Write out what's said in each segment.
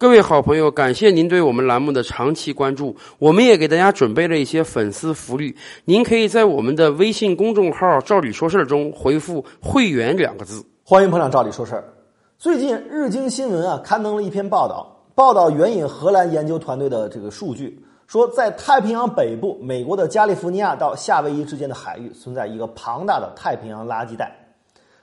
各位好朋友，感谢您对我们栏目的长期关注。我们也给大家准备了一些粉丝福利，您可以在我们的微信公众号“照理说事儿”中回复“会员”两个字。欢迎捧场，照理说事儿。最近日经新闻啊刊登了一篇报道，报道援引荷兰研究团队的这个数据，说在太平洋北部，美国的加利福尼亚到夏威夷之间的海域存在一个庞大的太平洋垃圾带。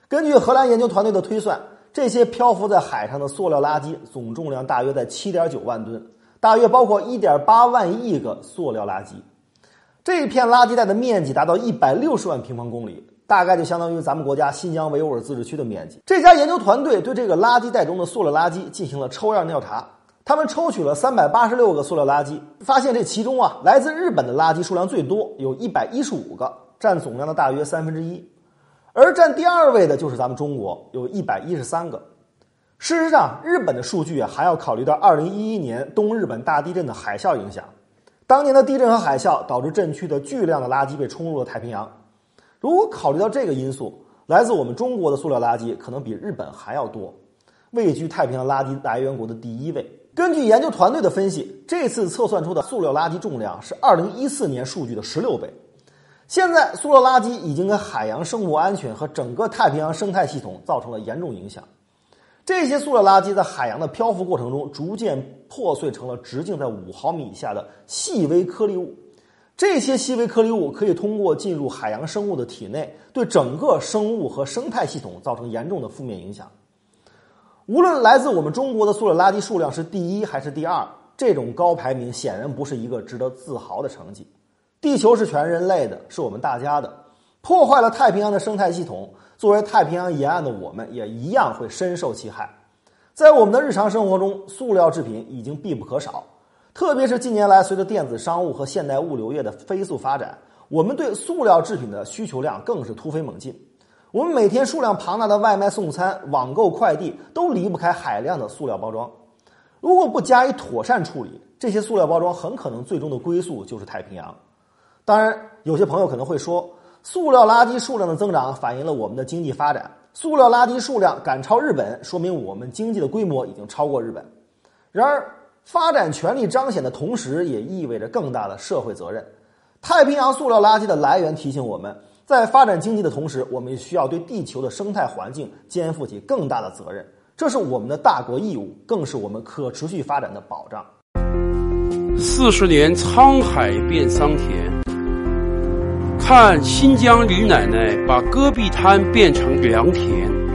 根据荷兰研究团队的推算。这些漂浮在海上的塑料垃圾总重量大约在七点九万吨，大约包括一点八万亿个塑料垃圾。这一片垃圾带的面积达到一百六十万平方公里，大概就相当于咱们国家新疆维吾尔自治区的面积。这家研究团队对这个垃圾带中的塑料垃圾进行了抽样调查，他们抽取了三百八十六个塑料垃圾，发现这其中啊，来自日本的垃圾数量最多，有一百一十五个，占总量的大约三分之一。而占第二位的就是咱们中国，有一百一十三个。事实上，日本的数据，还要考虑到二零一一年东日本大地震的海啸影响。当年的地震和海啸导致震区的巨量的垃圾被冲入了太平洋。如果考虑到这个因素，来自我们中国的塑料垃圾可能比日本还要多，位居太平洋垃圾来源国的第一位。根据研究团队的分析，这次测算出的塑料垃圾重量是二零一四年数据的十六倍。现在，塑料垃圾已经给海洋生物安全和整个太平洋生态系统造成了严重影响。这些塑料垃圾在海洋的漂浮过程中，逐渐破碎成了直径在五毫米以下的细微颗粒物。这些细微颗粒物可以通过进入海洋生物的体内，对整个生物和生态系统造成严重的负面影响。无论来自我们中国的塑料垃圾数量是第一还是第二，这种高排名显然不是一个值得自豪的成绩。地球是全人类的，是我们大家的。破坏了太平洋的生态系统，作为太平洋沿岸的我们，也一样会深受其害。在我们的日常生活中，塑料制品已经必不可少。特别是近年来，随着电子商务和现代物流业的飞速发展，我们对塑料制品的需求量更是突飞猛进。我们每天数量庞大的外卖送餐、网购快递，都离不开海量的塑料包装。如果不加以妥善处理，这些塑料包装很可能最终的归宿就是太平洋。当然，有些朋友可能会说，塑料垃圾数量的增长反映了我们的经济发展。塑料垃圾数量赶超日本，说明我们经济的规模已经超过日本。然而，发展权力彰显的同时，也意味着更大的社会责任。太平洋塑料垃圾的来源提醒我们，在发展经济的同时，我们也需要对地球的生态环境肩负起更大的责任。这是我们的大国义务，更是我们可持续发展的保障。四十年沧海变桑田。看新疆李奶奶把戈壁滩变成良田。